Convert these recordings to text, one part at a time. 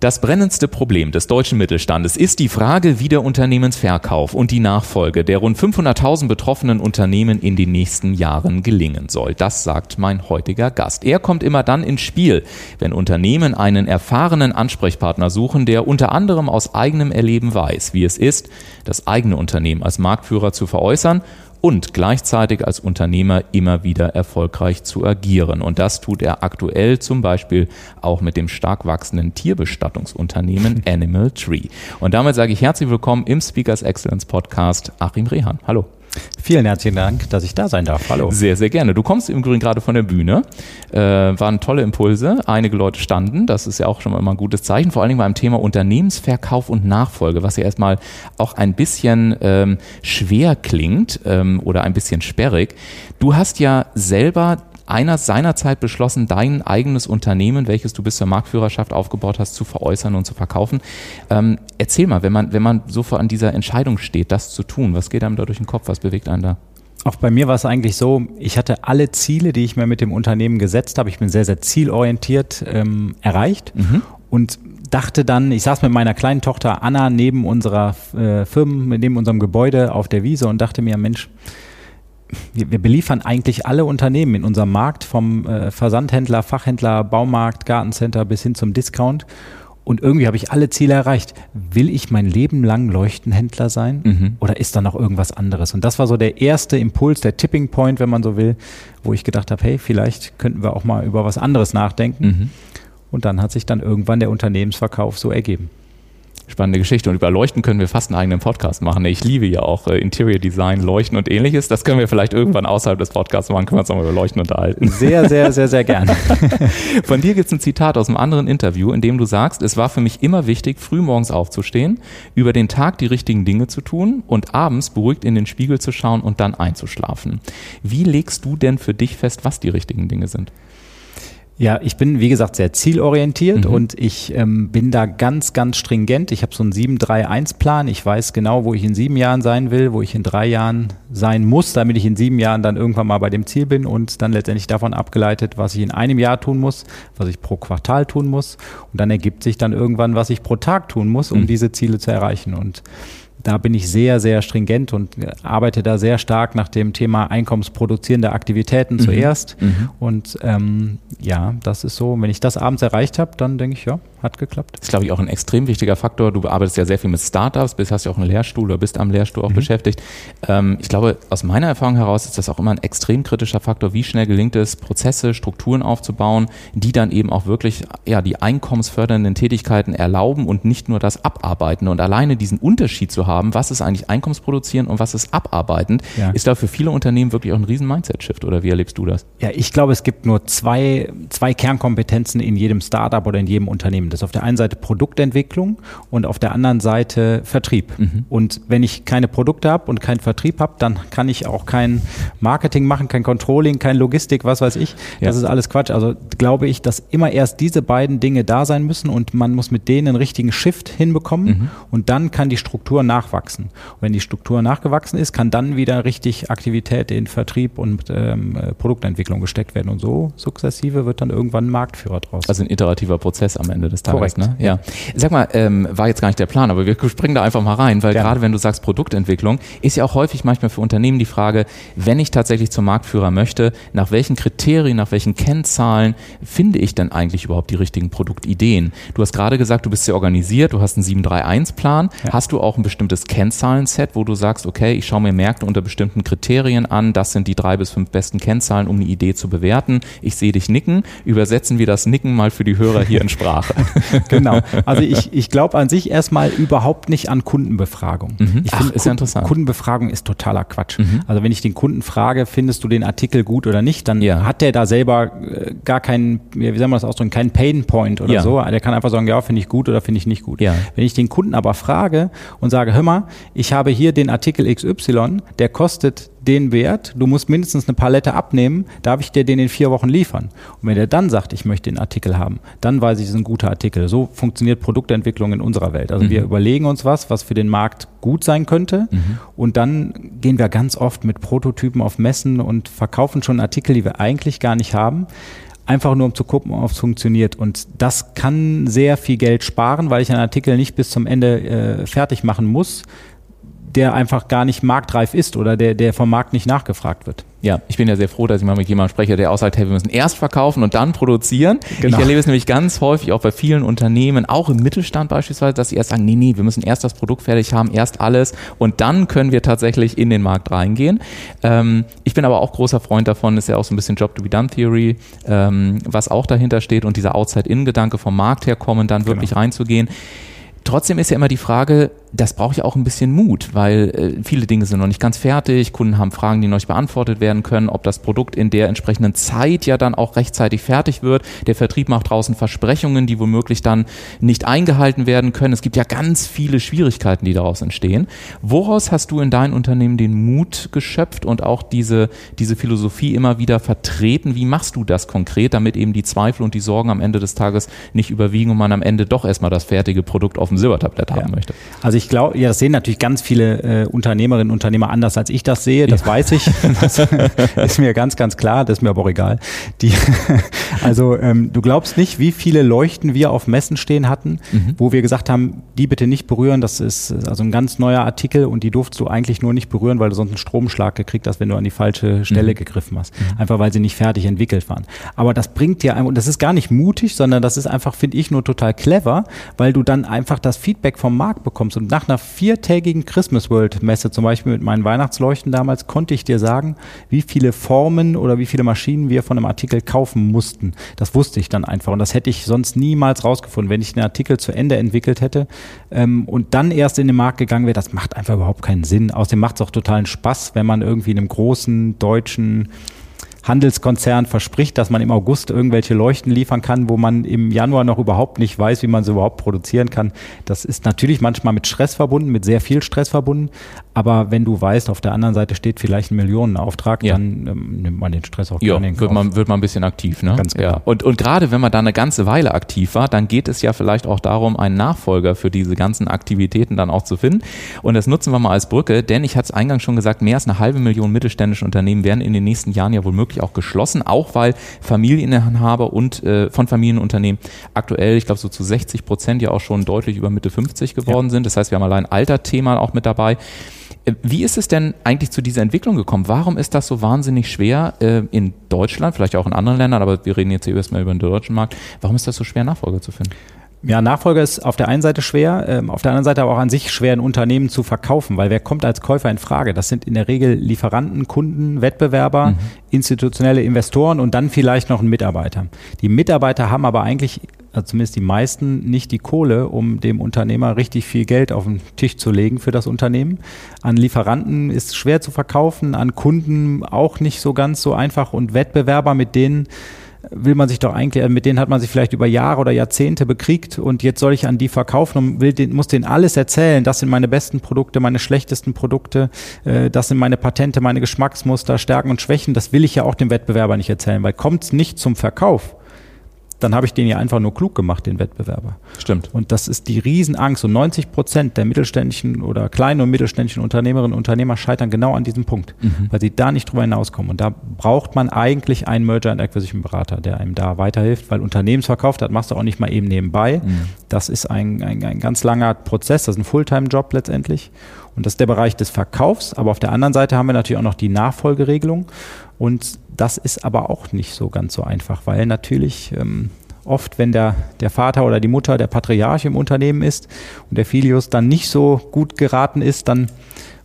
Das brennendste Problem des deutschen Mittelstandes ist die Frage, wie der Unternehmensverkauf und die Nachfolge der rund 500.000 betroffenen Unternehmen in den nächsten Jahren gelingen soll. Das sagt mein heutiger Gast. Er kommt immer dann ins Spiel, wenn Unternehmen einen erfahrenen Ansprechpartner suchen, der unter anderem aus eigenem Erleben weiß, wie es ist, das eigene Unternehmen als Marktführer zu veräußern und gleichzeitig als Unternehmer immer wieder erfolgreich zu agieren. Und das tut er aktuell zum Beispiel auch mit dem stark wachsenden Tierbestattungsunternehmen Animal Tree. Und damit sage ich herzlich willkommen im Speakers Excellence Podcast Achim Rehan. Hallo. Vielen herzlichen Dank, dass ich da sein darf. Hallo. Sehr, sehr gerne. Du kommst im Übrigen gerade von der Bühne. Äh, waren tolle Impulse. Einige Leute standen. Das ist ja auch schon mal ein gutes Zeichen. Vor allen Dingen beim Thema Unternehmensverkauf und Nachfolge, was ja erstmal auch ein bisschen ähm, schwer klingt ähm, oder ein bisschen sperrig. Du hast ja selber einer seinerzeit beschlossen, dein eigenes Unternehmen, welches du bis zur Marktführerschaft aufgebaut hast, zu veräußern und zu verkaufen. Ähm, erzähl mal, wenn man, wenn man so vor an dieser Entscheidung steht, das zu tun, was geht einem da durch den Kopf, was bewegt einen da? Auch bei mir war es eigentlich so, ich hatte alle Ziele, die ich mir mit dem Unternehmen gesetzt habe, ich bin sehr, sehr zielorientiert ähm, erreicht mhm. und dachte dann, ich saß mit meiner kleinen Tochter Anna neben unserer äh, Firmen, neben unserem Gebäude auf der Wiese und dachte mir, Mensch, wir, wir beliefern eigentlich alle Unternehmen in unserem Markt, vom äh, Versandhändler, Fachhändler, Baumarkt, Gartencenter bis hin zum Discount. Und irgendwie habe ich alle Ziele erreicht. Will ich mein Leben lang Leuchtenhändler sein? Mhm. Oder ist da noch irgendwas anderes? Und das war so der erste Impuls, der Tipping Point, wenn man so will, wo ich gedacht habe, hey, vielleicht könnten wir auch mal über was anderes nachdenken. Mhm. Und dann hat sich dann irgendwann der Unternehmensverkauf so ergeben spannende Geschichte. Und über Leuchten können wir fast einen eigenen Podcast machen. Ich liebe ja auch äh, Interior Design, Leuchten und ähnliches. Das können wir vielleicht irgendwann außerhalb des Podcasts machen, können wir uns nochmal über Leuchten unterhalten. Sehr, sehr, sehr, sehr gerne. Von dir gibt es ein Zitat aus einem anderen Interview, in dem du sagst, es war für mich immer wichtig, früh morgens aufzustehen, über den Tag die richtigen Dinge zu tun und abends beruhigt in den Spiegel zu schauen und dann einzuschlafen. Wie legst du denn für dich fest, was die richtigen Dinge sind? Ja, ich bin, wie gesagt, sehr zielorientiert mhm. und ich ähm, bin da ganz, ganz stringent. Ich habe so einen 7-3-1-Plan. Ich weiß genau, wo ich in sieben Jahren sein will, wo ich in drei Jahren sein muss, damit ich in sieben Jahren dann irgendwann mal bei dem Ziel bin und dann letztendlich davon abgeleitet, was ich in einem Jahr tun muss, was ich pro Quartal tun muss. Und dann ergibt sich dann irgendwann, was ich pro Tag tun muss, um mhm. diese Ziele zu erreichen. Und da bin ich sehr, sehr stringent und arbeite da sehr stark nach dem Thema einkommensproduzierende Aktivitäten mhm. zuerst. Mhm. Und ähm, ja, das ist so, wenn ich das abends erreicht habe, dann denke ich, ja, hat geklappt. Das ist, glaube ich, auch ein extrem wichtiger Faktor. Du arbeitest ja sehr viel mit Startups, bist, hast ja auch einen Lehrstuhl oder bist am Lehrstuhl auch mhm. beschäftigt. Ähm, ich glaube, aus meiner Erfahrung heraus ist das auch immer ein extrem kritischer Faktor. Wie schnell gelingt es, Prozesse, Strukturen aufzubauen, die dann eben auch wirklich ja, die einkommensfördernden Tätigkeiten erlauben und nicht nur das abarbeiten. Und alleine diesen Unterschied zu haben, was ist eigentlich einkommensproduzieren und was ist abarbeitend, ja. ist da für viele Unternehmen wirklich auch ein riesen Mindset-Shift. Oder wie erlebst du das? Ja, ich glaube, es gibt nur zwei, zwei Kernkompetenzen in jedem Startup oder in jedem Unternehmen. Das ist auf der einen Seite Produktentwicklung und auf der anderen Seite Vertrieb. Mhm. Und wenn ich keine Produkte habe und keinen Vertrieb habe, dann kann ich auch kein Marketing machen, kein Controlling, kein Logistik, was weiß ich. Ja. Das ist alles Quatsch. Also glaube ich, dass immer erst diese beiden Dinge da sein müssen und man muss mit denen einen richtigen Shift hinbekommen mhm. und dann kann die Struktur nachwachsen. Und wenn die Struktur nachgewachsen ist, kann dann wieder richtig Aktivität in Vertrieb und ähm, Produktentwicklung gesteckt werden. Und so sukzessive wird dann irgendwann ein Marktführer draus. Also ein iterativer Prozess am Ende des Tages. Korrekt. Ne? Ja. Sag mal, ähm, war jetzt gar nicht der Plan, aber wir springen da einfach mal rein, weil ja. gerade wenn du sagst Produktentwicklung, ist ja auch häufig manchmal für Unternehmen die Frage, wenn ich tatsächlich zum Marktführer möchte, nach welchen Kriterien, nach welchen Kennzahlen finde ich denn eigentlich überhaupt die richtigen Produktideen? Du hast gerade gesagt, du bist sehr organisiert, du hast einen 731-Plan. Ja. Hast du auch ein bestimmtes bestimmtes Kennzahlenset, wo du sagst, okay, ich schaue mir Märkte unter bestimmten Kriterien an, das sind die drei bis fünf besten Kennzahlen, um eine Idee zu bewerten. Ich sehe dich nicken, übersetzen wir das Nicken mal für die Hörer hier in Sprache. genau. Also ich, ich glaube an sich erstmal überhaupt nicht an Kundenbefragung. Mhm. Ich Ach, finde, ist ja interessant. Kundenbefragung ist totaler Quatsch. Mhm. Also wenn ich den Kunden frage, findest du den Artikel gut oder nicht, dann Ja. hat der da selber äh, gar keinen, wie soll man das ausdrücken, keinen Pain Point oder Ja. so. Der kann einfach sagen, ja, finde ich gut oder finde ich nicht gut. Ja. Wenn ich den Kunden aber frage und sage, hör mal, ich habe hier den Artikel XY, der kostet den Wert, du musst mindestens eine Palette abnehmen, darf ich dir den in vier Wochen liefern? Und wenn der dann sagt, ich möchte den Artikel haben, dann weiß ich, es ist ein guter Artikel. So funktioniert Produktentwicklung in unserer Welt. Also wir überlegen uns was, was für den Markt gut sein könnte und dann gehen wir ganz oft mit Prototypen auf Messen und verkaufen schon Artikel, die wir eigentlich gar nicht haben. Einfach nur um zu gucken, ob es funktioniert. Und das kann sehr viel Geld sparen, weil ich einen Artikel nicht bis zum Ende äh, fertig machen muss, der einfach gar nicht marktreif ist oder der, der vom Markt nicht nachgefragt wird. Ja, ich bin ja sehr froh, dass ich mal mit jemandem spreche, der auch sagt, hey, wir müssen erst verkaufen und dann produzieren. Genau. Ich erlebe es nämlich ganz häufig auch bei vielen Unternehmen, auch im Mittelstand beispielsweise, dass sie erst sagen, nee, nee, wir müssen erst das Produkt fertig haben, erst alles und dann können wir tatsächlich in den Markt reingehen. Ähm, ich bin aber auch großer Freund davon, ist ja auch so ein bisschen Job-to-be-done-Theory, ähm, was auch dahinter steht und dieser Outside-In-Gedanke vom Markt herkommen, dann wirklich reinzugehen. Trotzdem ist ja immer die Frage, das braucht ja auch ein bisschen Mut, weil äh, viele Dinge sind noch nicht ganz fertig, Kunden haben Fragen, die noch nicht beantwortet werden können, ob das Produkt in der entsprechenden Zeit ja dann auch rechtzeitig fertig wird. Der Vertrieb macht draußen Versprechungen, die womöglich dann nicht eingehalten werden können. Es gibt ja ganz viele Schwierigkeiten, die daraus entstehen. Woraus hast du in deinem Unternehmen den Mut geschöpft und auch diese, diese Philosophie immer wieder vertreten? Wie machst du das konkret, damit eben die Zweifel und die Sorgen am Ende des Tages nicht überwiegen und man am Ende doch erstmal das fertige Produkt auf dem Silbertablett haben Ja. möchte? Also ich glaube, ja, das sehen natürlich ganz viele äh, Unternehmerinnen und Unternehmer anders, als ich das sehe. Das weiß ich. Das ist mir ganz, ganz klar. Das ist mir aber auch egal. Die, also ähm, du glaubst nicht, wie viele Leuchten wir auf Messen stehen hatten, wo wir gesagt haben, die bitte nicht berühren. Das ist äh, also ein ganz neuer Artikel und die durftest du eigentlich nur nicht berühren, weil du sonst einen Stromschlag gekriegt hast, wenn du an die falsche Stelle gegriffen hast. Einfach weil sie nicht fertig entwickelt waren. Aber das bringt dir einfach, und das ist gar nicht mutig, sondern das ist einfach, finde ich, nur total clever, weil du dann einfach das Feedback vom Markt bekommst. Und nach einer viertägigen Christmas World Messe, zum Beispiel mit meinen Weihnachtsleuchten damals, konnte ich dir sagen, wie viele Formen oder wie viele Maschinen wir von einem Artikel kaufen mussten. Das wusste ich dann einfach. Und das hätte ich sonst niemals rausgefunden, wenn ich den Artikel zu Ende entwickelt hätte ähm, und dann erst in den Markt gegangen wäre. Das macht einfach überhaupt keinen Sinn. Außerdem macht es auch totalen Spaß, wenn man irgendwie in einem großen deutschen Handelskonzern verspricht, dass man im August irgendwelche Leuchten liefern kann, wo man im Januar noch überhaupt nicht weiß, wie man sie überhaupt produzieren kann. Das ist natürlich manchmal mit Stress verbunden, mit sehr viel Stress verbunden. Aber wenn du weißt, auf der anderen Seite steht vielleicht ein Millionenauftrag, Ja. dann ähm, nimmt man den Stress auch Ja, gerne in wird Kauf. man, wird man ein bisschen aktiv, ne? Ganz genau. Ja. Und, und gerade wenn man da eine ganze Weile aktiv war, dann geht es ja vielleicht auch darum, einen Nachfolger für diese ganzen Aktivitäten dann auch zu finden. Und das nutzen wir mal als Brücke, denn ich hatte es eingangs schon gesagt, mehr als eine halbe Million mittelständische Unternehmen werden in den nächsten Jahren ja wohl möglich auch geschlossen, auch weil Familieninhaber und äh, von Familienunternehmen aktuell, ich glaube so zu 60 Prozent ja auch schon deutlich über Mitte 50 geworden sind. Das heißt, wir haben allein Alterthema auch mit dabei. Äh, Wie ist es denn eigentlich zu dieser Entwicklung gekommen? Warum ist das so wahnsinnig schwer äh, in Deutschland, vielleicht auch in anderen Ländern, aber wir reden jetzt hier erstmal über den deutschen Markt, warum ist das so schwer, Nachfolger zu finden? Ja, Nachfolger ist auf der einen Seite schwer, ähm, auf der anderen Seite aber auch an sich schwer, ein Unternehmen zu verkaufen, weil wer kommt als Käufer in Frage? Das sind in der Regel Lieferanten, Kunden, Wettbewerber, institutionelle Investoren und dann vielleicht noch ein Mitarbeiter. Die Mitarbeiter haben aber eigentlich, also zumindest die meisten, nicht die Kohle, um dem Unternehmer richtig viel Geld auf den Tisch zu legen für das Unternehmen. An Lieferanten ist schwer zu verkaufen, an Kunden auch nicht so ganz so einfach und Wettbewerber, mit denen will man sich doch eigentlich, mit denen hat man sich vielleicht über Jahre oder Jahrzehnte bekriegt und jetzt soll ich an die verkaufen und will den, muss denen alles erzählen. Das sind meine besten Produkte, meine schlechtesten Produkte, äh, das sind meine Patente, meine Geschmacksmuster, Stärken und Schwächen. Das will ich ja auch dem Wettbewerber nicht erzählen, weil kommt es nicht zum Verkauf, dann habe ich den ja einfach nur klug gemacht, den Wettbewerber. Stimmt. Und das ist die Riesenangst. Und 90 Prozent der mittelständischen oder kleinen und mittelständischen Unternehmerinnen und Unternehmer scheitern genau an diesem Punkt, weil sie da nicht drüber hinauskommen. Und da braucht man eigentlich einen Merger and Acquisition Berater, der einem da weiterhilft, weil Unternehmensverkauf, das machst du auch nicht mal eben nebenbei. Das ist ein, ein, ein ganz langer Prozess, das ist ein Fulltime-Job letztendlich. Und das ist der Bereich des Verkaufs. Aber auf der anderen Seite haben wir natürlich auch noch die Nachfolgeregelung. Und das ist aber auch nicht so ganz so einfach, weil natürlich ähm, oft, wenn der, der Vater oder die Mutter der Patriarch im Unternehmen ist und der Filius dann nicht so gut geraten ist, dann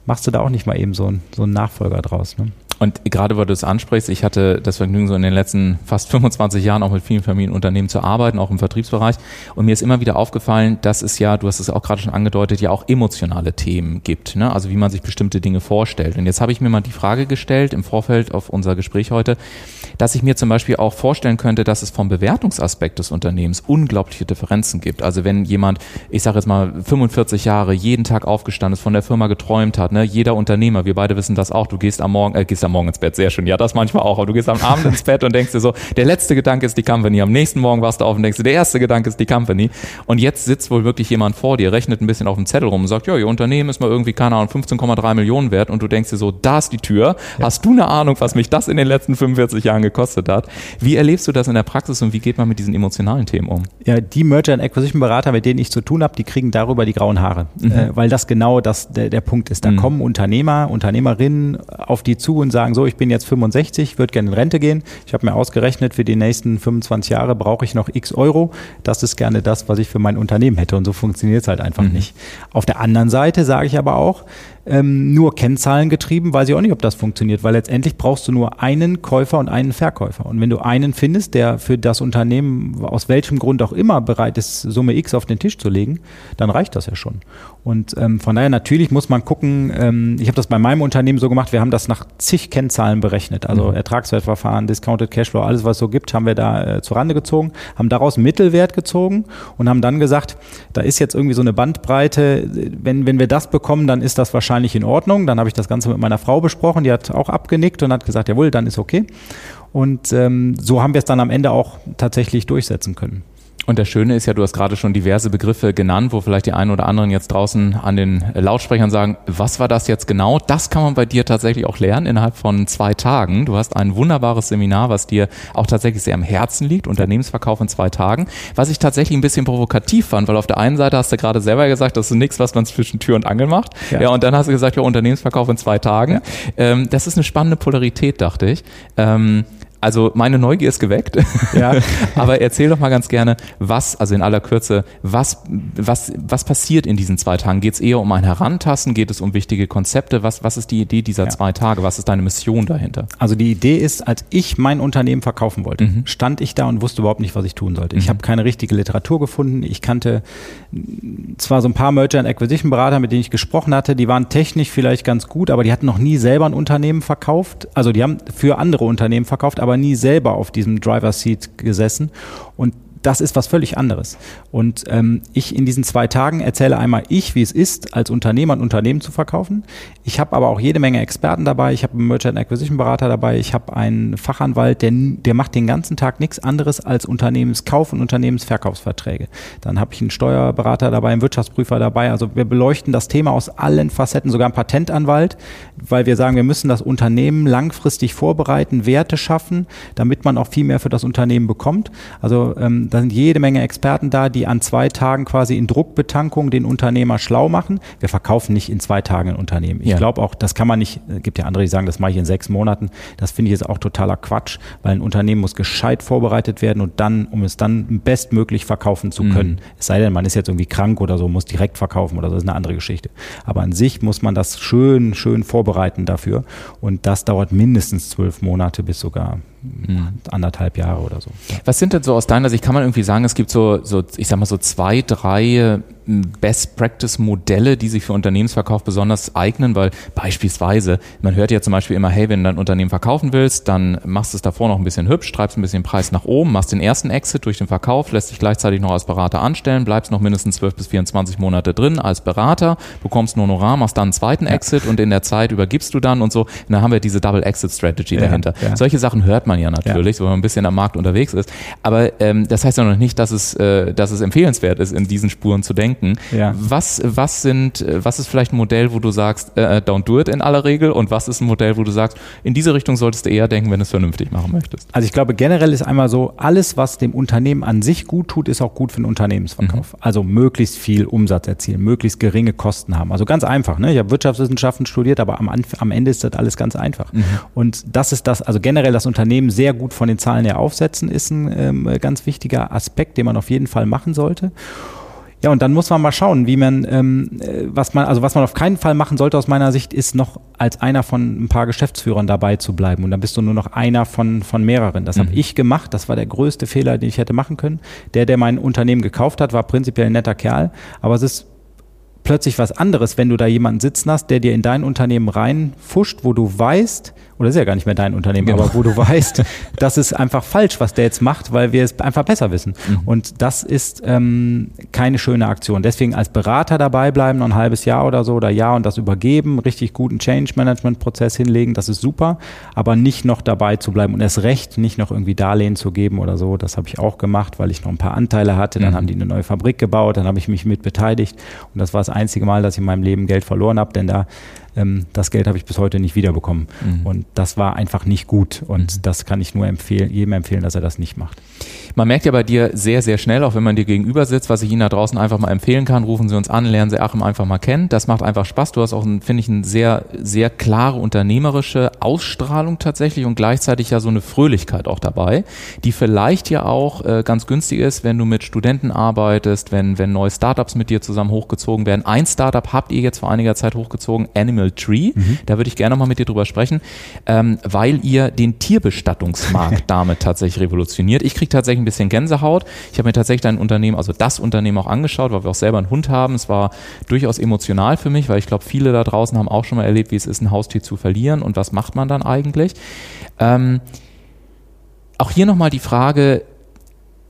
machst du da auch nicht mal eben so, ein, so einen Nachfolger draus. Ne? Und gerade weil du es ansprichst, ich hatte das Vergnügen, so in den letzten fast 25 Jahren auch mit vielen Familienunternehmen zu arbeiten, auch im Vertriebsbereich. Und mir ist immer wieder aufgefallen, dass es ja, du hast es auch gerade schon angedeutet, ja auch emotionale Themen gibt. Ne? Also wie man sich bestimmte Dinge vorstellt. Und jetzt habe ich mir mal die Frage gestellt im Vorfeld auf unser Gespräch heute, dass ich mir zum Beispiel auch vorstellen könnte, dass es vom Bewertungsaspekt des Unternehmens unglaubliche Differenzen gibt. Also wenn jemand, ich sage jetzt mal 45 Jahre, jeden Tag aufgestanden ist, von der Firma geträumt hat, ne? jeder Unternehmer, wir beide wissen das auch, du gehst am Morgen, äh, gehst am Morgen ins Bett, sehr schön. Ja, das manchmal auch. Aber du gehst am Abend ins Bett und denkst dir so, der letzte Gedanke ist die Company. Am nächsten Morgen warst du auf und denkst dir, der erste Gedanke ist die Company. Und jetzt sitzt wohl wirklich jemand vor dir, rechnet ein bisschen auf dem Zettel rum und sagt, ja, ihr Unternehmen ist mal irgendwie, keine Ahnung, 15,3 Millionen wert und du denkst dir so, da ist die Tür. Ja. Hast du eine Ahnung, was mich das in den letzten 45 Jahren gekostet hat? Wie erlebst du das in der Praxis und wie geht man mit diesen emotionalen Themen um? Ja, die Merger and Acquisition Berater, mit denen ich zu tun habe, die kriegen darüber die grauen Haare, mhm. äh, weil das genau das der, der Punkt ist. Da mhm. kommen Unternehmer, Unternehmerinnen auf die zu und sagen so, ich bin jetzt 65, würde gerne in Rente gehen. Ich habe mir ausgerechnet, für die nächsten 25 Jahre brauche ich noch x Euro. Das ist gerne das, was ich für mein Unternehmen hätte. Und so funktioniert es halt einfach mhm. nicht. Auf der anderen Seite sage ich aber auch, ähm, nur Kennzahlen getrieben, weiß ich auch nicht, ob das funktioniert, weil letztendlich brauchst du nur einen Käufer und einen Verkäufer. Und wenn du einen findest, der für das Unternehmen aus welchem Grund auch immer bereit ist, Summe X auf den Tisch zu legen, dann reicht das ja schon. Und ähm, von daher natürlich muss man gucken, ähm, ich habe das bei meinem Unternehmen so gemacht, wir haben das nach zig Kennzahlen berechnet, also mhm. Ertragswertverfahren, Discounted Cashflow, alles was es so gibt, haben wir da äh, zur Rande gezogen, haben daraus Mittelwert gezogen und haben dann gesagt, da ist jetzt irgendwie so eine Bandbreite, wenn, wenn wir das bekommen, dann ist das wahrscheinlich wahrscheinlich in Ordnung. Dann habe ich das Ganze mit meiner Frau besprochen, die hat auch abgenickt und hat gesagt, jawohl, dann ist okay. Und ähm, so haben wir es dann am Ende auch tatsächlich durchsetzen können. Und das Schöne ist ja, du hast gerade schon diverse Begriffe genannt, wo vielleicht die einen oder anderen jetzt draußen an den Lautsprechern sagen, was war das jetzt genau? Das kann man bei dir tatsächlich auch lernen innerhalb von zwei Tagen. Du hast ein wunderbares Seminar, was dir auch tatsächlich sehr am Herzen liegt, Unternehmensverkauf in zwei Tagen. Was ich tatsächlich ein bisschen provokativ fand, weil auf der einen Seite hast du gerade selber gesagt, das ist nichts, was man zwischen Tür und Angel macht. Ja, ja und dann hast du gesagt, ja, Unternehmensverkauf in zwei Tagen. Ja. Ähm, das ist eine spannende Polarität, dachte ich. Ähm, also meine Neugier ist geweckt. Ja. Aber erzähl doch mal ganz gerne, was, also in aller Kürze, was, was, was passiert in diesen zwei Tagen? Geht es eher um ein Herantasten? Geht es um wichtige Konzepte? Was, was ist die Idee dieser ja. zwei Tage? Was ist deine Mission dahinter? Also die Idee ist, als ich mein Unternehmen verkaufen wollte, mhm. stand ich da und wusste überhaupt nicht, was ich tun sollte. Mhm. Ich habe keine richtige Literatur gefunden. Ich kannte zwar so ein paar Merger and Acquisition Berater, mit denen ich gesprochen hatte, die waren technisch vielleicht ganz gut, aber die hatten noch nie selber ein Unternehmen verkauft. Also die haben für andere Unternehmen verkauft, aber aber nie selber auf diesem Driver Seat gesessen. Und das ist was völlig anderes. Und ähm, ich in diesen zwei Tagen erzähle einmal ich, wie es ist, als Unternehmer ein Unternehmen zu verkaufen. Ich habe aber auch jede Menge Experten dabei. Ich habe einen Merchant Acquisition Berater dabei. Ich habe einen Fachanwalt, der, der macht den ganzen Tag nichts anderes als Unternehmenskauf und Unternehmensverkaufsverträge. Dann habe ich einen Steuerberater dabei, einen Wirtschaftsprüfer dabei. Also wir beleuchten das Thema aus allen Facetten, sogar einen Patentanwalt, weil wir sagen, wir müssen das Unternehmen langfristig vorbereiten, Werte schaffen, damit man auch viel mehr für das Unternehmen bekommt. Also ähm, da sind jede Menge Experten da, die an zwei Tagen quasi in Druckbetankung den Unternehmer schlau machen. Wir verkaufen nicht in zwei Tagen ein Unternehmen. Ich ja. glaube auch, das kann man nicht, es gibt ja andere, die sagen, das mache ich in sechs Monaten. Das finde ich jetzt auch totaler Quatsch, weil ein Unternehmen muss gescheit vorbereitet werden und dann, um es dann bestmöglich verkaufen zu können. Mhm. Es sei denn, man ist jetzt irgendwie krank oder so, muss direkt verkaufen oder so, das ist eine andere Geschichte. Aber an sich muss man das schön, schön vorbereiten dafür. Und das dauert mindestens zwölf Monate bis sogar mhm. Anderthalb Jahre oder so. Was sind denn so aus deiner Sicht, kann man irgendwie sagen, es gibt so, so ich sag mal so zwei, drei Best-Practice-Modelle, die sich für Unternehmensverkauf besonders eignen, weil beispielsweise, man hört ja zum Beispiel immer, hey, wenn du dein Unternehmen verkaufen willst, dann machst du es davor noch ein bisschen hübsch, treibst ein bisschen Preis nach oben, machst den ersten Exit durch den Verkauf, lässt dich gleichzeitig noch als Berater anstellen, bleibst noch mindestens 12 bis 24 Monate drin als Berater, bekommst ein Honorar, machst dann einen zweiten Exit und in der Zeit übergibst du dann und so. Und dann haben wir diese Double-Exit-Strategy ja, dahinter. Ja. Solche Sachen hört man ja natürlich, ja. wenn man ein bisschen am Markt unterwegs ist. Aber ähm, das heißt ja noch nicht, dass es, äh, dass es empfehlenswert ist, in diesen Spuren zu denken denken. Ja. Was, was sind, was ist vielleicht ein Modell, wo du sagst, äh, don't do it in aller Regel und was ist ein Modell, wo du sagst, in diese Richtung solltest du eher denken, wenn du es vernünftig machen möchtest? Also ich glaube, generell ist einmal so, alles, was dem Unternehmen an sich gut tut, ist auch gut für den Unternehmensverkauf. Mhm. Also möglichst viel Umsatz erzielen, möglichst geringe Kosten haben. Also ganz einfach. Ne? Ich habe Wirtschaftswissenschaften studiert, aber am, am Ende ist das alles ganz einfach. Mhm. Und das ist das, also generell das Unternehmen sehr gut von den Zahlen her aufsetzen, ist ein ähm, ganz wichtiger Aspekt, den man auf jeden Fall machen sollte. Ja, und dann muss man mal schauen, wie man, ähm, äh, was man, also was man auf keinen Fall machen sollte aus meiner Sicht, ist noch als einer von ein paar Geschäftsführern dabei zu bleiben. Und dann bist du nur noch einer von, von mehreren. Das mhm. habe ich gemacht. Das war der größte Fehler, den ich hätte machen können. Der, der mein Unternehmen gekauft hat, war prinzipiell ein netter Kerl. Aber es ist plötzlich was anderes, wenn du da jemanden sitzen hast, der dir in dein Unternehmen reinfuscht, wo du weißt, oder ist ja gar nicht mehr dein Unternehmen, genau. aber wo du weißt, das ist einfach falsch, was der jetzt macht, weil wir es einfach besser wissen. Mhm. Und das ist ähm, keine schöne Aktion. Deswegen als Berater dabei bleiben, noch ein halbes Jahr oder so oder Jahr und das übergeben, richtig guten Change-Management-Prozess hinlegen, das ist super, aber nicht noch dabei zu bleiben und erst recht nicht noch irgendwie Darlehen zu geben oder so. Das habe ich auch gemacht, weil ich noch ein paar Anteile hatte. Dann mhm. haben die eine neue Fabrik gebaut, dann habe ich mich mit beteiligt und das war das einzige Mal, dass ich in meinem Leben Geld verloren habe, denn da ähm, das Geld habe ich bis heute nicht wiederbekommen. Mhm. Und das war einfach nicht gut. Und mhm. das kann ich nur empfehlen, jedem empfehlen, dass er das nicht macht. Man merkt ja bei dir sehr, sehr schnell, auch wenn man dir gegenüber sitzt, was ich Ihnen da draußen einfach mal empfehlen kann, rufen Sie uns an, lernen Sie Achim einfach mal kennen. Das macht einfach Spaß. Du hast auch, finde ich, eine sehr, sehr klare unternehmerische Ausstrahlung tatsächlich und gleichzeitig ja so eine Fröhlichkeit auch dabei, die vielleicht ja auch äh, ganz günstig ist, wenn du mit Studenten arbeitest, wenn, wenn neue Startups mit dir zusammen hochgezogen werden. Ein Startup habt ihr jetzt vor einiger Zeit hochgezogen, Animal Tree. Mhm. Da würde ich gerne mal mit dir drüber sprechen, ähm, weil ihr den Tierbestattungsmarkt damit tatsächlich revolutioniert. Ich kriege tatsächlich ein bisschen Gänsehaut. Ich habe mir tatsächlich ein Unternehmen, also das Unternehmen auch angeschaut, weil wir auch selber einen Hund haben. Es war durchaus emotional für mich, weil ich glaube, viele da draußen haben auch schon mal erlebt, wie es ist, ein Haustier zu verlieren und was macht man dann eigentlich. Ähm, auch hier nochmal die Frage,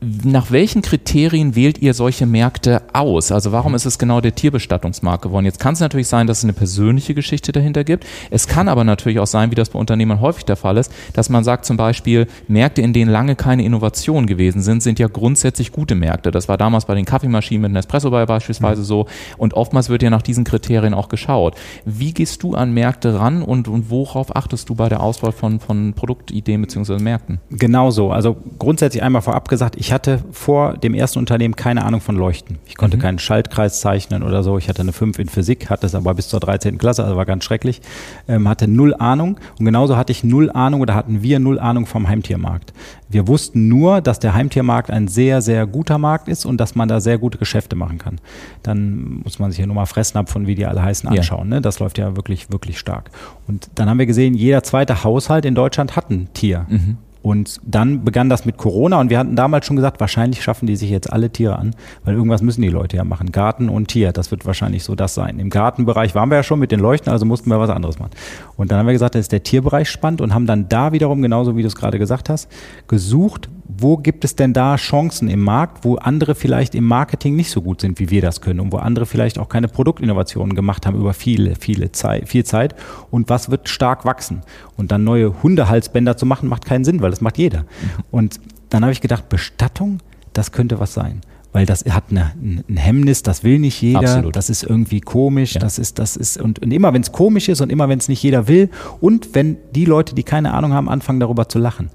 nach welchen Kriterien wählt ihr solche Märkte aus? Also warum ist es genau der Tierbestattungsmarkt geworden? Jetzt kann es natürlich sein, dass es eine persönliche Geschichte dahinter gibt. Es kann aber natürlich auch sein, wie das bei Unternehmern häufig der Fall ist, dass man sagt zum Beispiel, Märkte, in denen lange keine Innovationen gewesen sind, sind ja grundsätzlich gute Märkte. Das war damals bei den Kaffeemaschinen mit Nespresso bei beispielsweise mhm. so. Und oftmals wird ja nach diesen Kriterien auch geschaut. Wie gehst du an Märkte ran und, und worauf achtest du bei der Auswahl von, von Produktideen bzw. Märkten? Genau so. Also grundsätzlich einmal vorab gesagt, ich hatte vor dem ersten Unternehmen keine Ahnung von Leuchten. Ich konnte mhm. keinen Schaltkreis zeichnen oder so. Ich hatte eine 5 in Physik, hatte es aber bis zur 13. Klasse, also war ganz schrecklich. Ähm, hatte null Ahnung und genauso hatte ich null Ahnung oder hatten wir null Ahnung vom Heimtiermarkt. Wir wussten nur, dass der Heimtiermarkt ein sehr, sehr guter Markt ist und dass man da sehr gute Geschäfte machen kann. Dann muss man sich ja nur mal Fressnapf von wie die alle heißen anschauen. Ja. Ne? Das läuft ja wirklich, wirklich stark. Und dann haben wir gesehen, jeder zweite Haushalt in Deutschland hat ein Tier. Mhm. Und dann begann das mit Corona und wir hatten damals schon gesagt, wahrscheinlich schaffen die sich jetzt alle Tiere an, weil irgendwas müssen die Leute ja machen. Garten und Tier, das wird wahrscheinlich so das sein. Im Gartenbereich waren wir ja schon mit den Leuchten, also mussten wir was anderes machen. Und dann haben wir gesagt, das ist der Tierbereich spannend und haben dann da wiederum, genauso wie du es gerade gesagt hast, gesucht, wo gibt es denn da Chancen im Markt, wo andere vielleicht im Marketing nicht so gut sind, wie wir das können und wo andere vielleicht auch keine Produktinnovationen gemacht haben über viele, viele Zeit, viel Zeit und was wird stark wachsen. Und dann neue Hundehalsbänder zu machen, macht keinen Sinn, weil das macht jeder. Und dann habe ich gedacht, Bestattung, das könnte was sein weil das hat eine, ein Hemmnis, das will nicht jeder, Absolut. das ist irgendwie komisch, ja. das ist, das ist, und, und immer wenn es komisch ist und immer wenn es nicht jeder will und wenn die Leute, die keine Ahnung haben, anfangen darüber zu lachen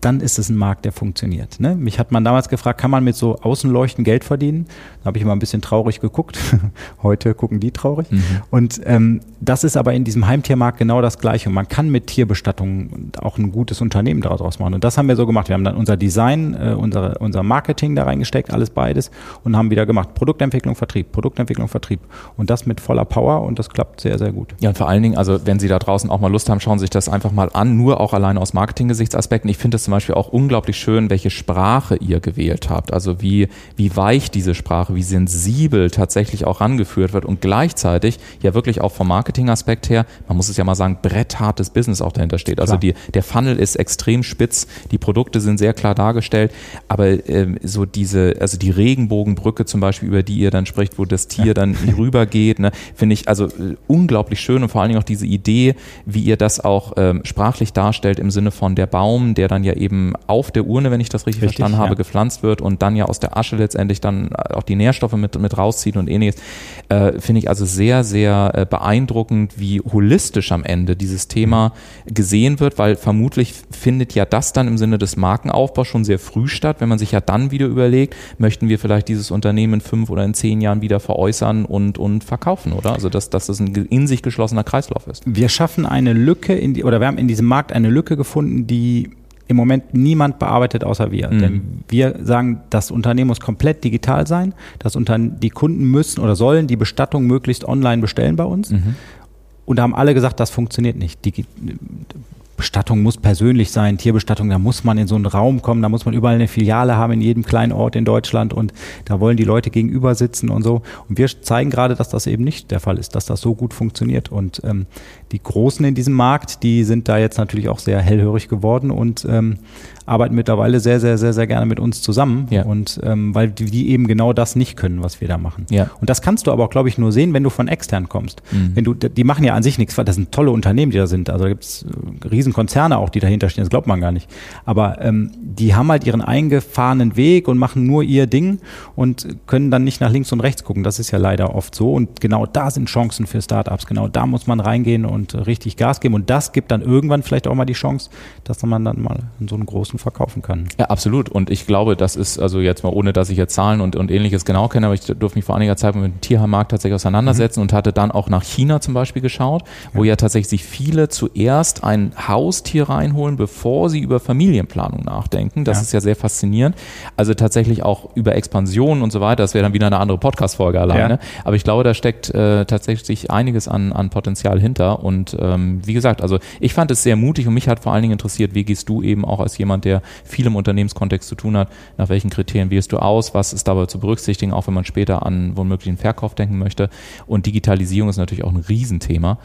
dann ist es ein Markt, der funktioniert. Ne? Mich hat man damals gefragt, kann man mit so Außenleuchten Geld verdienen? Da habe ich immer ein bisschen traurig geguckt. Heute gucken die traurig. Mhm. Und ähm, das ist aber in diesem Heimtiermarkt genau das Gleiche. Und man kann mit Tierbestattung auch ein gutes Unternehmen daraus machen. Und das haben wir so gemacht. Wir haben dann unser Design, äh, unser, unser Marketing da reingesteckt, alles beides und haben wieder gemacht. Produktentwicklung, Vertrieb, Produktentwicklung, Vertrieb. Und das mit voller Power und das klappt sehr, sehr gut. Ja, und vor allen Dingen, also wenn Sie da draußen auch mal Lust haben, schauen Sie sich das einfach mal an, nur auch alleine aus Marketing-Gesichtsaspekten. Ich finde das zum Beispiel auch unglaublich schön, welche Sprache ihr gewählt habt. Also wie, wie weich diese Sprache, wie sensibel tatsächlich auch rangeführt wird und gleichzeitig ja wirklich auch vom Marketingaspekt her, man muss es ja mal sagen, bretthartes Business auch dahinter steht. Also die, der Funnel ist extrem spitz, die Produkte sind sehr klar dargestellt, aber ähm, so diese, also die Regenbogenbrücke zum Beispiel, über die ihr dann spricht, wo das Tier ja. dann rübergeht, ne, finde ich also äh, unglaublich schön. Und vor allen Dingen auch diese Idee, wie ihr das auch ähm, sprachlich darstellt im Sinne von der Baum, der dann ja eben auf der Urne, wenn ich das richtig, richtig verstanden habe, ja. gepflanzt wird und dann ja aus der Asche letztendlich dann auch die Nährstoffe mit, mit rauszieht und ähnliches, äh, finde ich also sehr, sehr äh, beeindruckend, wie holistisch am Ende dieses Thema gesehen wird, weil vermutlich findet ja das dann im Sinne des Markenaufbaus schon sehr früh statt, wenn man sich ja dann wieder überlegt, möchten wir vielleicht dieses Unternehmen in fünf oder in zehn Jahren wieder veräußern und, und verkaufen, oder? Also dass, dass das ein in sich geschlossener Kreislauf ist. Wir schaffen eine Lücke in die, oder wir haben in diesem Markt eine Lücke gefunden, die im Moment niemand bearbeitet außer wir. Mhm. Denn wir sagen, das Unternehmen muss komplett digital sein. Das Unter die Kunden müssen oder sollen die Bestattung möglichst online bestellen bei uns. Mhm. Und da haben alle gesagt, das funktioniert nicht. Die, Bestattung muss persönlich sein, Tierbestattung, da muss man in so einen Raum kommen, da muss man überall eine Filiale haben in jedem kleinen Ort in Deutschland und da wollen die Leute gegenüber sitzen und so. Und wir zeigen gerade, dass das eben nicht der Fall ist, dass das so gut funktioniert. Und ähm, die Großen in diesem Markt, die sind da jetzt natürlich auch sehr hellhörig geworden und ähm, arbeiten mittlerweile sehr, sehr, sehr, sehr gerne mit uns zusammen. Ja. Und ähm, weil die, die, eben genau das nicht können, was wir da machen. Ja. Und das kannst du aber auch, glaube ich, nur sehen, wenn du von extern kommst. Mhm. Wenn du, die machen ja an sich nichts, das sind tolle Unternehmen, die da sind. Also da gibt es äh, Riesenkonzerne auch, die dahinter stehen, das glaubt man gar nicht. Aber ähm, die haben halt ihren eingefahrenen Weg und machen nur ihr Ding und können dann nicht nach links und rechts gucken. Das ist ja leider oft so. Und genau da sind Chancen für Startups. Genau da muss man reingehen und richtig Gas geben. Und das gibt dann irgendwann vielleicht auch mal die Chance, dass man dann mal in so einen großen verkaufen kann. Ja, absolut. Und ich glaube, das ist also jetzt mal, ohne dass ich jetzt Zahlen und, und ähnliches genau kenne, aber ich durfte mich vor einiger Zeit mit dem Tierheimmarkt tatsächlich auseinandersetzen mhm. und hatte dann auch nach China zum Beispiel geschaut, wo ja. ja tatsächlich sich viele zuerst ein Haustier reinholen, bevor sie über Familienplanung nachdenken. Das ja. ist ja sehr faszinierend. Also tatsächlich auch über Expansion und so weiter. Das wäre dann wieder eine andere Podcast-Folge alleine. Ja. Aber ich glaube, da steckt äh, tatsächlich einiges an, an Potenzial hinter. Und ähm, wie gesagt, also ich fand es sehr mutig und mich hat vor allen Dingen interessiert, wie gehst du eben auch als jemand, der viel im Unternehmenskontext zu tun hat. Nach welchen Kriterien wählst du aus? Was ist dabei zu berücksichtigen, auch wenn man später an womöglich einen Verkauf denken möchte? Und Digitalisierung ist natürlich auch ein Riesenthema,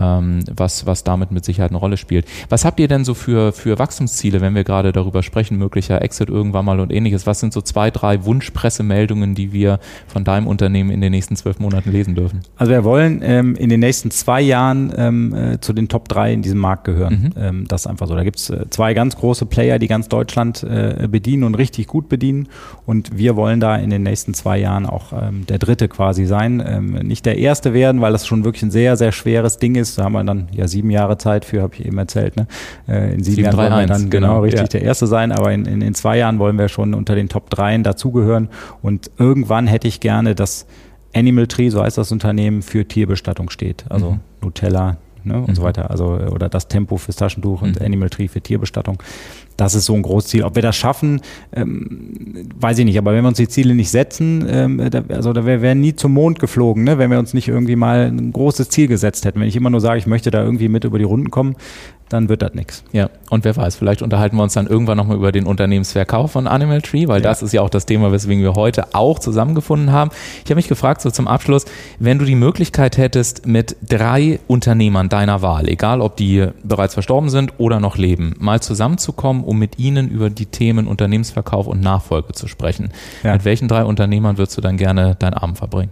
ähm, was, was damit mit Sicherheit eine Rolle spielt. Was habt ihr denn so für, für Wachstumsziele, wenn wir gerade darüber sprechen, möglicher Exit irgendwann mal und ähnliches? Was sind so zwei, drei Wunschpressemeldungen, die wir von deinem Unternehmen in den nächsten zwölf Monaten lesen dürfen? Also wir wollen ähm, in den nächsten zwei Jahren ähm, äh, zu den Top drei in diesem Markt gehören. Mhm. Ähm, das ist einfach so. Da gibt es äh, zwei ganz große Player, die ganz Deutschland äh, bedienen und richtig gut bedienen. Und wir wollen da in den nächsten zwei Jahren auch ähm, der Dritte quasi sein. Ähm, nicht der Erste werden, weil das schon wirklich ein sehr, sehr schweres Ding ist. Da haben wir dann ja sieben Jahre Zeit für, habe ich eben erzählt. Ne? Äh, in sieben 7, Jahren 3, wollen wir dann genau, genau richtig ja. der Erste sein, aber in, in, in zwei Jahren wollen wir schon unter den Top 3 dazugehören. Und irgendwann hätte ich gerne, dass Animal Tree, so heißt das Unternehmen, für Tierbestattung steht. Also mhm. Nutella, ne, und mhm. so weiter. Also oder das Tempo fürs Taschentuch und mhm. Animal Tree für Tierbestattung. Das ist so ein Großziel. Ob wir das schaffen, ähm, weiß ich nicht. Aber wenn wir uns die Ziele nicht setzen, ähm, da, also da wären wir nie zum Mond geflogen, ne? wenn wir uns nicht irgendwie mal ein großes Ziel gesetzt hätten. Wenn ich immer nur sage, ich möchte da irgendwie mit über die Runden kommen, dann wird das nichts. Ja, und wer weiß, vielleicht unterhalten wir uns dann irgendwann nochmal über den Unternehmensverkauf von Animal Tree, weil ja. das ist ja auch das Thema, weswegen wir heute auch zusammengefunden haben. Ich habe mich gefragt, so zum Abschluss, wenn du die Möglichkeit hättest, mit drei Unternehmern deiner Wahl, egal ob die bereits verstorben sind oder noch leben, mal zusammenzukommen, um mit ihnen über die Themen Unternehmensverkauf und Nachfolge zu sprechen. Ja. Mit welchen drei Unternehmern würdest du dann gerne deinen Abend verbringen?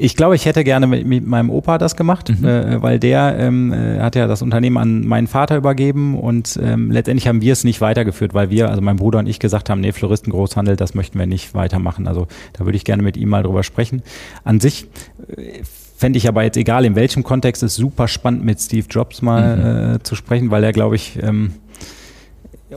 Ich glaube, ich hätte gerne mit, mit meinem Opa das gemacht, mhm. äh, weil der ähm, äh, hat ja das Unternehmen an meinen Vater übergeben und ähm, letztendlich haben wir es nicht weitergeführt, weil wir, also mein Bruder und ich gesagt haben, nee, Floristengroßhandel, das möchten wir nicht weitermachen. Also da würde ich gerne mit ihm mal drüber sprechen. An sich äh, fände ich aber jetzt egal, in welchem Kontext, ist super spannend mit Steve Jobs mal mhm. äh, zu sprechen, weil er, glaube ich, ähm,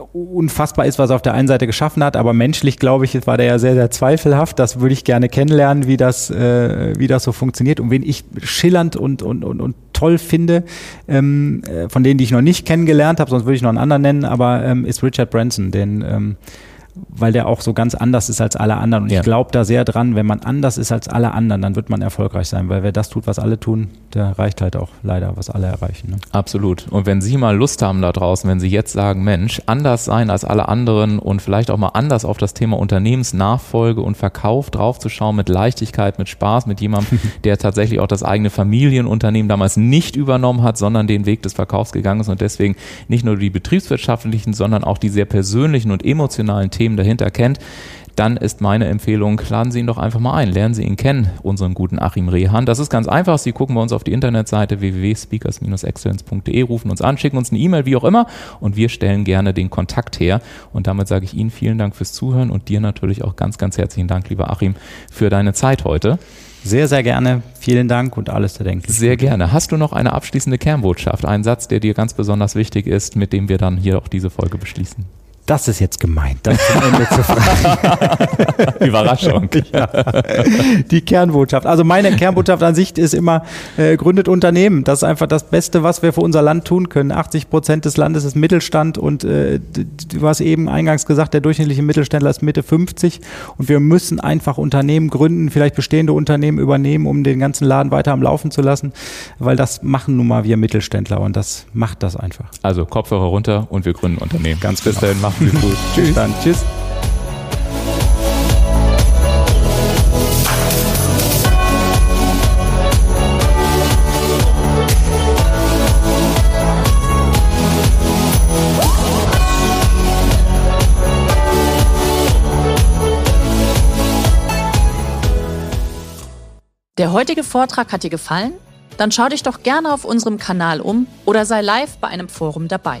unfassbar ist, was er auf der einen Seite geschaffen hat, aber menschlich, glaube ich, war der ja sehr, sehr zweifelhaft. Das würde ich gerne kennenlernen, wie das, äh, wie das so funktioniert und wen ich schillernd und, und, und, und toll finde, ähm, äh, von denen, die ich noch nicht kennengelernt habe, sonst würde ich noch einen anderen nennen, aber ähm, ist Richard Branson, den ähm, weil der auch so ganz anders ist als alle anderen. Und ja. ich glaube da sehr dran, wenn man anders ist als alle anderen, dann wird man erfolgreich sein, weil wer das tut, was alle tun, der reicht halt auch leider, was alle erreichen. Ne? Absolut. Und wenn Sie mal Lust haben da draußen, wenn Sie jetzt sagen, Mensch, anders sein als alle anderen und vielleicht auch mal anders auf das Thema Unternehmensnachfolge und Verkauf draufzuschauen, mit Leichtigkeit, mit Spaß, mit jemandem, der tatsächlich auch das eigene Familienunternehmen damals nicht übernommen hat, sondern den Weg des Verkaufs gegangen ist und deswegen nicht nur die betriebswirtschaftlichen, sondern auch die sehr persönlichen und emotionalen Themen Themen dahinter kennt, dann ist meine Empfehlung, laden Sie ihn doch einfach mal ein, lernen Sie ihn kennen, unseren guten Achim Rehan. Das ist ganz einfach. Sie gucken bei uns auf die Internetseite www.speakers-excellence.de, rufen uns an, schicken uns eine E-Mail, wie auch immer, und wir stellen gerne den Kontakt her. Und damit sage ich Ihnen vielen Dank fürs Zuhören und dir natürlich auch ganz, ganz herzlichen Dank, lieber Achim, für deine Zeit heute. Sehr, sehr gerne. Vielen Dank und alles erdenklich. Sehr gerne. Hast du noch eine abschließende Kernbotschaft, einen Satz, der dir ganz besonders wichtig ist, mit dem wir dann hier auch diese Folge beschließen? Das ist jetzt gemeint, das zum Ende zu fragen. Überraschung. ja. Die Kernbotschaft. Also meine Kernbotschaft an sich ist immer, äh, gründet Unternehmen. Das ist einfach das Beste, was wir für unser Land tun können. 80 Prozent des Landes ist Mittelstand und äh, du hast eben eingangs gesagt, der durchschnittliche Mittelständler ist Mitte 50 und wir müssen einfach Unternehmen gründen, vielleicht bestehende Unternehmen übernehmen, um den ganzen Laden weiter am Laufen zu lassen, weil das machen nun mal wir Mittelständler und das macht das einfach. Also Kopfhörer runter und wir gründen Unternehmen. Ganz bis genau. dahin, Macht's gut. Tschüss. Dann. Tschüss. Der heutige Vortrag hat dir gefallen? Dann schau dich doch gerne auf unserem Kanal um oder sei live bei einem Forum dabei.